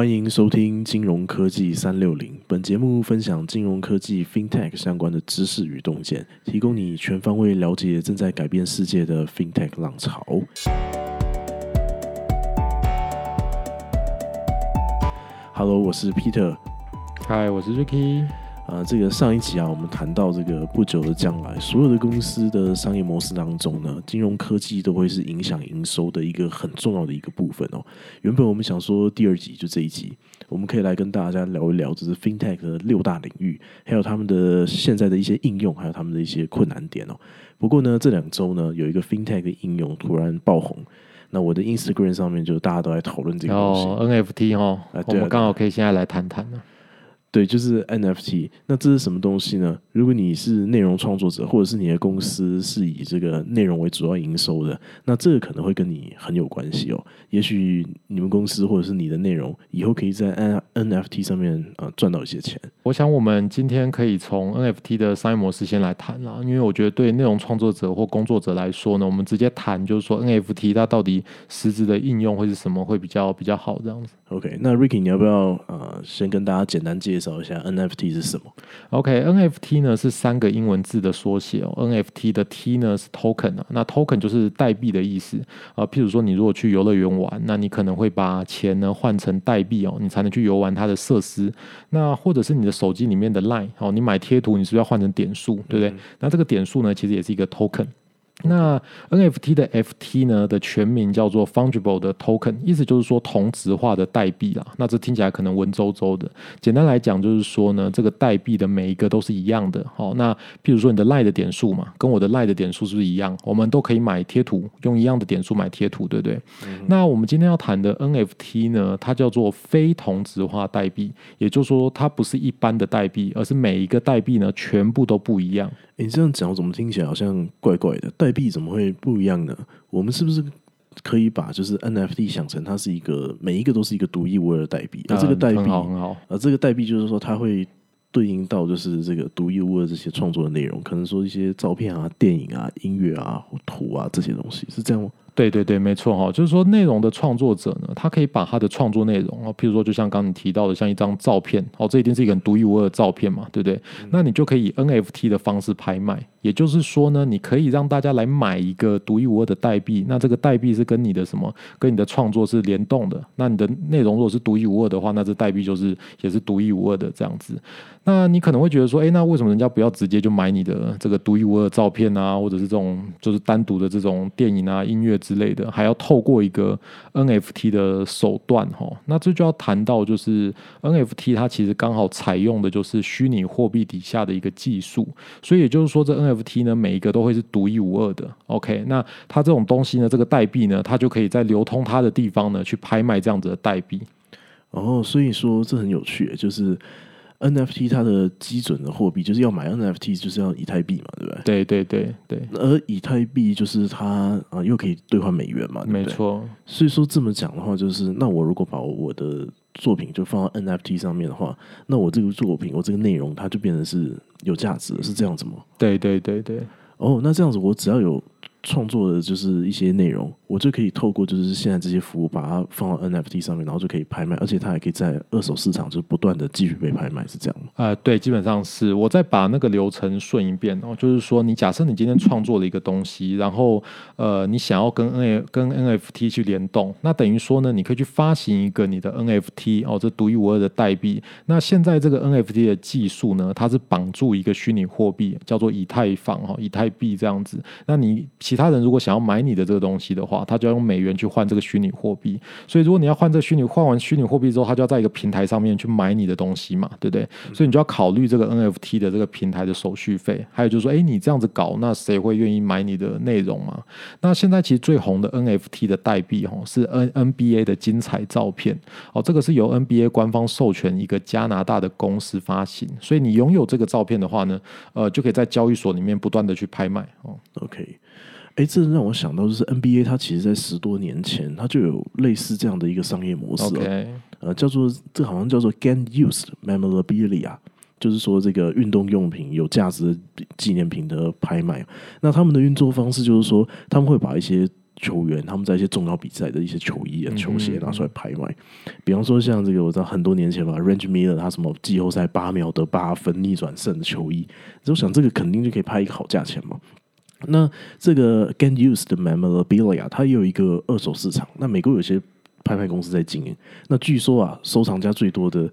欢迎收听金融科技三六零。本节目分享金融科技 FinTech 相关的知识与洞见，提供你全方位了解正在改变世界的 FinTech 浪潮。Hello，我是 Peter。Hi，，我是 Ricky。啊，这个上一集啊，我们谈到这个不久的将来，所有的公司的商业模式当中呢，金融科技都会是影响营收的一个很重要的一个部分哦。原本我们想说第二集就这一集，我们可以来跟大家聊一聊，就是 FinTech 的六大领域，还有他们的现在的一些应用，还有他们的一些困难点哦。不过呢，这两周呢，有一个 FinTech 的应用突然爆红，那我的 Instagram 上面就大家都在讨论这个东西，NFT 哦，我们刚好可以现在来谈谈呢。对，就是 NFT。那这是什么东西呢？如果你是内容创作者，或者是你的公司是以这个内容为主要营收的，那这个可能会跟你很有关系哦。也许你们公司或者是你的内容以后可以在 N NFT 上面呃赚到一些钱。我想我们今天可以从 NFT 的商业模式先来谈啦，因为我觉得对内容创作者或工作者来说呢，我们直接谈就是说 NFT 它到底实质的应用会是什么会比较比较好这样子。OK，那 Ricky 你要不要呃先跟大家简单介绍一下 NFT 是什么？OK，NFT 呢是三个英文字的缩写哦。NFT 的 T 呢是 token 啊，那 token 就是代币的意思啊。譬如说你如果去游乐园玩，那你可能会把钱呢换成代币哦，你才能去游玩它的设施。那或者是你的手机里面的 Line 哦，你买贴图你是不是要换成点数，对不对？那这个点数呢其实也是一个 token。那 NFT 的 FT 呢的全名叫做 Fungible 的 Token，意思就是说同质化的代币啦。那这听起来可能文绉绉的，简单来讲就是说呢，这个代币的每一个都是一样的。好，那譬如说你的 Lie 的点数嘛，跟我的 Lie 的点数是不是一样？我们都可以买贴图，用一样的点数买贴图，对不对？那我们今天要谈的 NFT 呢，它叫做非同质化代币，也就是说它不是一般的代币，而是每一个代币呢全部都不一样。你这样讲，我怎么听起来好像怪怪的？代币怎么会不一样呢？我们是不是可以把就是 NFT 想成它是一个每一个都是一个独一无二的代币？而这个代币很好很好，而这个代币就是说它会对应到就是这个独一无二这些创作的内容，可能说一些照片啊、电影啊、音乐啊、图啊这些东西，是这样吗？对对对，没错哈，就是说内容的创作者呢，他可以把他的创作内容啊，譬如说就像刚你提到的，像一张照片，哦，这一定是一个很独一无二的照片嘛，对不对？那你就可以以 NFT 的方式拍卖，也就是说呢，你可以让大家来买一个独一无二的代币，那这个代币是跟你的什么，跟你的创作是联动的。那你的内容如果是独一无二的话，那这代币就是也是独一无二的这样子。那你可能会觉得说，哎，那为什么人家不要直接就买你的这个独一无二的照片啊，或者是这种就是单独的这种电影啊、音乐之类的，还要透过一个 NFT 的手段哈？那这就要谈到就是 NFT 它其实刚好采用的就是虚拟货币底下的一个技术，所以也就是说这 NFT 呢每一个都会是独一无二的。OK，那它这种东西呢，这个代币呢，它就可以在流通它的地方呢去拍卖这样子的代币。哦，所以说这很有趣，就是。NFT 它的基准的货币就是要买 NFT 就是要以太币嘛，对不对？对对对对。而以太币就是它啊，又可以兑换美元嘛，没错。所以说这么讲的话，就是那我如果把我的作品就放到 NFT 上面的话，那我这个作品我这个内容它就变成是有价值的，是这样子吗？对对对对。哦，那这样子我只要有。创作的就是一些内容，我就可以透过就是现在这些服务，把它放到 NFT 上面，然后就可以拍卖，而且它还可以在二手市场就不断的继续被拍卖，是这样吗？呃，对，基本上是。我再把那个流程顺一遍哦，就是说，你假设你今天创作了一个东西，然后呃，你想要跟 N 跟 NFT 去联动，那等于说呢，你可以去发行一个你的 NFT 哦，这独一无二的代币。那现在这个 NFT 的技术呢，它是绑住一个虚拟货币，叫做以太坊哈，以太币这样子。那你其他人如果想要买你的这个东西的话，他就要用美元去换这个虚拟货币。所以如果你要换这虚拟，换完虚拟货币之后，他就要在一个平台上面去买你的东西嘛，对不对？所以你就要考虑这个 NFT 的这个平台的手续费。还有就是说，哎，你这样子搞，那谁会愿意买你的内容嘛？那现在其实最红的 NFT 的代币哦，是 N NBA 的精彩照片哦，这个是由 NBA 官方授权一个加拿大的公司发行。所以你拥有这个照片的话呢，呃，就可以在交易所里面不断的去拍卖哦。OK。哎，这让我想到，就是 NBA 它其实，在十多年前，它就有类似这样的一个商业模式哦，呃，叫做这好像叫做 Game Used Memorabilia，就是说这个运动用品有价值纪念品的拍卖。那他们的运作方式就是说，他们会把一些球员他们在一些重要比赛的一些球衣啊、嗯球鞋拿出来拍卖。比方说像这个，我知道很多年前吧，Range Miller 他什么季后赛八秒得八分逆转胜的球衣，我想这个肯定就可以拍一个好价钱嘛。那这个 Get Use 的 Memorabilia 它也有一个二手市场，那美国有些拍卖公司在经营。那据说啊，收藏家最多的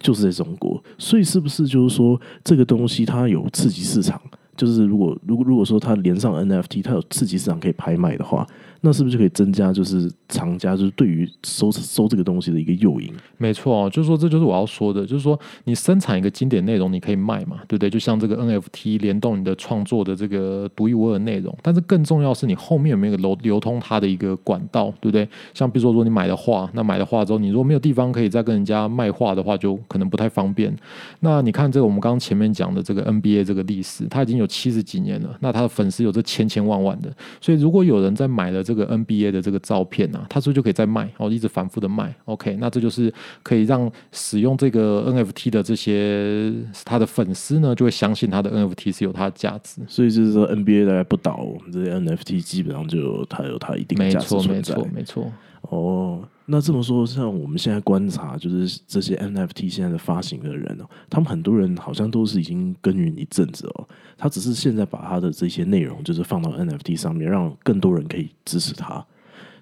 就是在中国，所以是不是就是说这个东西它有刺激市场？就是如果如果如果说它连上 NFT，它有刺激市场可以拍卖的话，那是不是就可以增加就是藏家就是对于收收这个东西的一个诱因？没错哦，就是说这就是我要说的，就是说你生产一个经典内容，你可以卖嘛，对不对？就像这个 NFT 联动你的创作的这个独一无二的内容，但是更重要是你后面有没有流流通它的一个管道，对不对？像比如说，如果你买了画，那买了画之后，你如果没有地方可以再跟人家卖画的话，就可能不太方便。那你看这个我们刚刚前面讲的这个 NBA 这个历史，它已经有七十几年了，那它的粉丝有这千千万万的，所以如果有人在买了这个 NBA 的这个照片啊，他是不是就可以再卖，哦，一直反复的卖？OK，那这就是可以让使用这个 NFT 的这些他的粉丝呢，就会相信他的 NFT 是有它的价值。所以就是说 NBA 大概不倒，我们这些 NFT 基本上就有它有它一定的价值没错，没错，。没错。哦，那这么说，像我们现在观察，就是这些 NFT 现在的发行的人哦，他们很多人好像都是已经耕耘一阵子哦，他只是现在把他的这些内容就是放到 NFT 上面，让更多人可以支持他。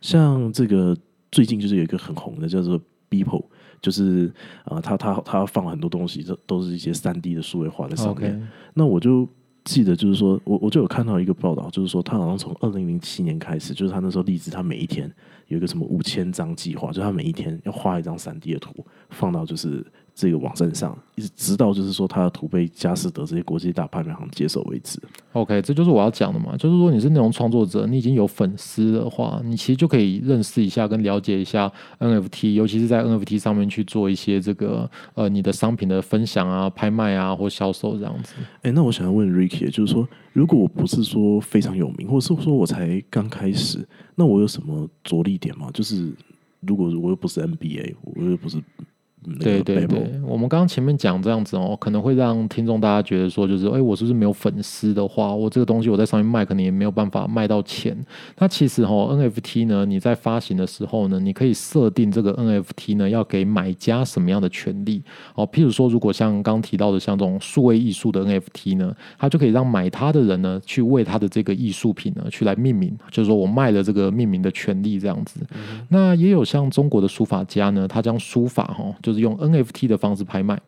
像这个最近就是有一个很红的叫做 Beeple，就是啊、他他他放很多东西，这都是一些三 D 的数位化在上面。那我就记得，就是说我我就有看到一个报道，就是说他好像从二零零七年开始，就是他那时候立志，他每一天有一个什么五千张计划，就他每一天要画一张三 D 的图，放到就是这个网站上，一直直到就是说他的图被佳士得这些国际大拍卖行接手为止。OK，这就是我要讲的嘛，就是说你是内容创作者，你已经有粉丝的话，你其实就可以认识一下跟了解一下 NFT，尤其是在 NFT 上面去做一些这个呃你的商品的分享啊、拍卖啊或销售这样子。哎、那我想要问 Ricky，就是说，如果我不是说非常有名，或者是说我才刚开始，那我有什么着力点吗？就是如果我又不是 NBA，我又不是对对对，我们刚刚前面讲这样子哦，可能会让听众大家觉得说，就是哎，我是不是没有粉丝的话，我这个东西我在上面卖，可能也没有办法卖到钱。那其实哦，NFT 呢，你在发行的时候呢，你可以设定这个 NFT 呢要给买家什么样的权利哦。譬如说，如果像刚提到的像这种数位艺术的 NFT 呢，它就可以让买它的人呢去为它的这个艺术品呢去来命名，就是说我卖了这个命名的权利这样子。那也有像中国的书法家呢，他将书法哈，就是用 NFT 的方式拍卖。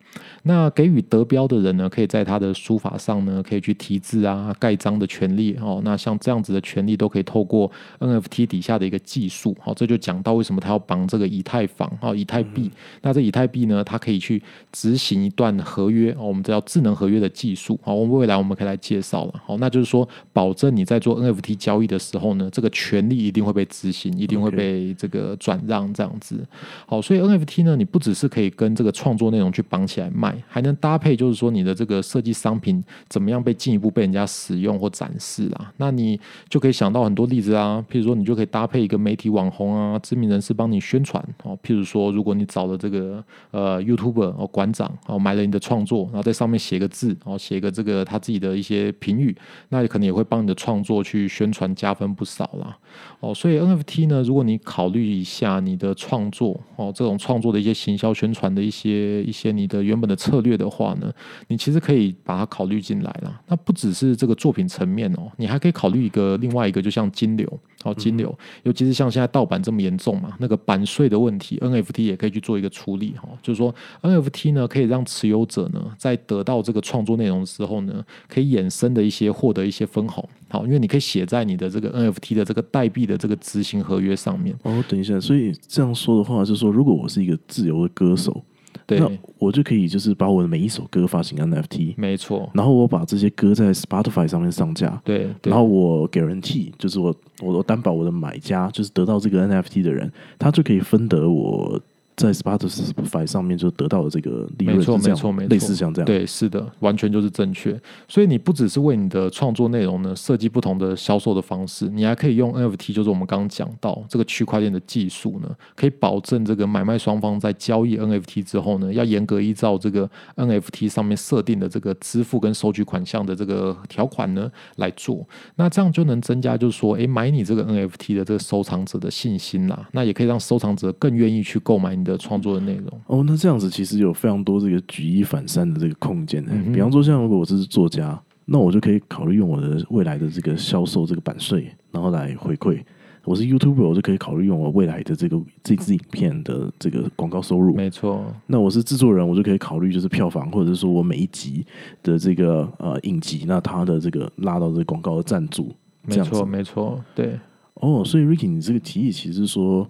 那给予得标的人呢，可以在他的书法上呢，可以去题字啊、盖章的权利哦。那像这样子的权利，都可以透过 NFT 底下的一个技术，好，这就讲到为什么他要绑这个以太坊啊、以太币。那这以太币呢，它可以去执行一段合约哦，我们这叫智能合约的技术。好，我们未来我们可以来介绍了。好，那就是说，保证你在做 NFT 交易的时候呢，这个权利一定会被执行，一定会被这个转让这样子。好，所以 NFT 呢，你不只是可以跟这个创作内容去绑起来卖，还能搭配，就是说你的这个设计商品怎么样被进一步被人家使用或展示啊？那你就可以想到很多例子啊，譬如说你就可以搭配一个媒体网红啊，知名人士帮你宣传哦。譬如说，如果你找了这个呃 YouTuber 哦馆长哦买了你的创作，然后在上面写个字哦，写个这个他自己的一些评语，那也可能也会帮你的创作去宣传加分不少啦。哦，所以 NFT 呢，如果你考虑一下你的创作哦，这种创作的一些行销宣宣传的一些一些你的原本的策略的话呢，你其实可以把它考虑进来啦。那不只是这个作品层面哦，你还可以考虑一个另外一个，就像金流哦，金流，尤其是像现在盗版这么严重嘛，那个版税的问题，NFT 也可以去做一个处理哈、哦。就是说 NFT 呢，可以让持有者呢，在得到这个创作内容之后呢，可以衍生的一些获得一些分红。好，因为你可以写在你的这个 NFT 的这个代币的这个执行合约上面。哦，等一下，所以这样说的话，就是说，如果我是一个自由的歌手，对，那我就可以就是把我的每一首歌发行 NFT，没错，然后我把这些歌在 Spotify 上面上架，对，对。然后我 guarantee 就是我我我担保我的买家就是得到这个 NFT 的人，他就可以分得我在 Spotify 上面就得到了这个利润没错没错没错类似像这样。对，是的，完全就是正确。所以你不只是为你的创作内容呢设计不同的销售的方式，你还可以用 NFT，就是我们刚刚讲到这个区块链的技术呢，可以保证这个买卖双方在交易 NFT 之后呢，要严格依照这个 NFT 上面设定的这个支付跟收取款项的这个条款呢来做。那这样就能增加，就是说，诶，买你这个 NFT 的这个收藏者的信心啦。那也可以让收藏者更愿意去购买你的创作的内容。哦，那这样子其实有非常多这个举一反三的这个空间。嗯比方说，像如果我是作家，那我就可以考虑用我的未来的这个销售这个版税，然后来回馈。我是 YouTuber，我就可以考虑用我未来的这个这支影片的这个广告收入。没错，那我是制作人，我就可以考虑就是票房，或者是说我每一集的这个呃影集，那它的这个拉到这个广告的赞助，没错，没错，对，哦，所以 Ricky，你这个提议其实是说，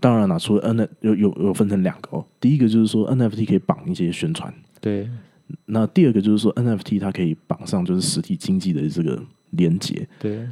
当然啦，除了 N 有有有分成两个哦，第一个就是说 NFT 可以绑一些宣传，对，那第二个就是说 NFT 它可以绑上就是实体经济的这个连接，对。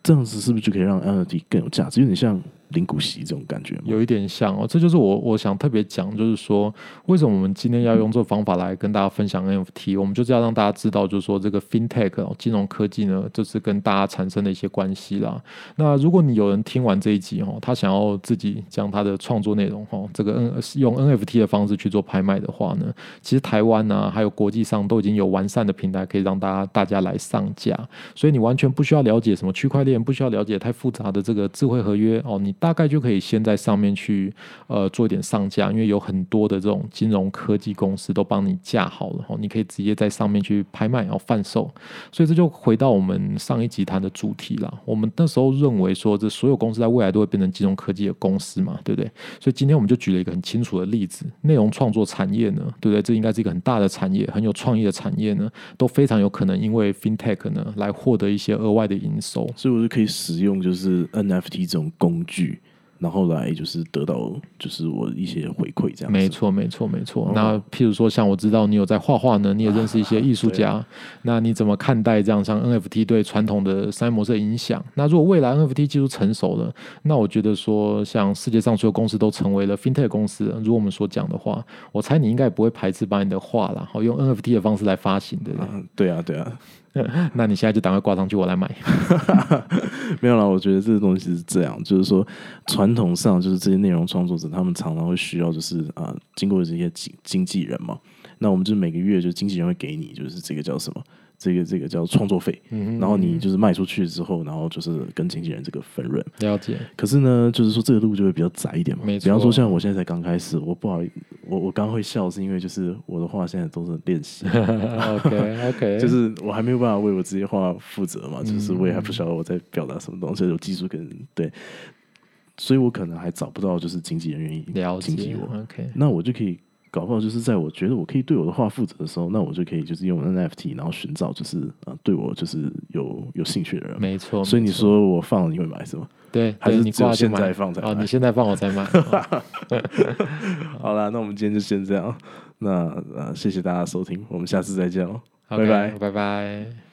这样子是不是就可以让 NFT 更有价值？有点像零股息这种感觉？有一点像哦，这就是我我想特别讲，就是说为什么我们今天要用这个方法来跟大家分享 NFT，我们就是要让大家知道，就是说这个 FinTech，金融科技呢，就是跟大家产生的一些关系啦。那如果你有人听完这一集哦，他想要自己将他的创作内容哦，这个 N 用 NFT 的方式去做拍卖的话呢，其实台湾呢、还有国际上都已经有完善的平台可以让大家大家来上架，所以你完全不需要了解什么区块链，不需要了解太复杂的这个智慧合约哦，你大概就可以先在上面去呃做一点上架，因为有很多的这种金融科技公司都帮你架好了后，你可以直接在上面去拍卖然后贩售，所以这就回到我们上一集谈的主题啦。我们那时候认为说，这所有公司在未来都会变成金融科技的公司嘛，对不对？所以今天我们就举了一个很清楚的例子，内容创作产业呢，对不对？这应该是一个很大的产业，很有创意的产业呢，都非常有可能因为 FinTech 呢来获得一些额外的营收。所以我就可以使用就是 NFT 这种工具，然后来就是得到就是我一些回馈这样子。没错，没错，没错。哦那譬如说，像我知道你有在画画呢，你也认识一些艺术啊家，那你怎么看待这样像 NFT 对传统的商业模式的影响？那如果未来 NFT 技术成熟了，那我觉得说，像世界上所有公司都成为了 FinTech 公司，如果我们所讲的话，我猜你应该也不会排斥把你的画然后用 NFT 的方式来发行，对不对？嗯，对啊，对啊，那你现在就赶快挂上去，我来买。没有啦，我觉得这个东西是这样，就是说传统上就是这些内容创作者，他们常常会需要就是啊、经过这些经经纪人嘛，那我们就每个月就经纪人会给你就是这个叫什么，这个这个叫创作费，嗯然后你就是卖出去之后，然后就是跟经纪人这个分润。了解，可是呢，就是说这个路就会比较窄一点嘛。没错比方说像我现在才刚开始，我不好意我我刚刚会笑是因为就是我的话现在都是练习，OK OK，就是我还没有办法为我自己话负责嘛，就是我也还不晓得我在表达什么东西，有技术跟对，所以我可能还找不到就是经纪人愿意了解我，OK。那我就可以搞不好就是在我觉得我可以对我的画负责的时候，那我就可以就是用 NFT，然后寻找就是啊、对我就是有有兴趣的人嘛。没错，所以你说我放了你会买是吗？对，还是你只有现在放才买你现在放我才买。哦好啦，那我们今天就先这样。那呃，谢谢大家收听，我们下次再见喽，拜拜。拜拜。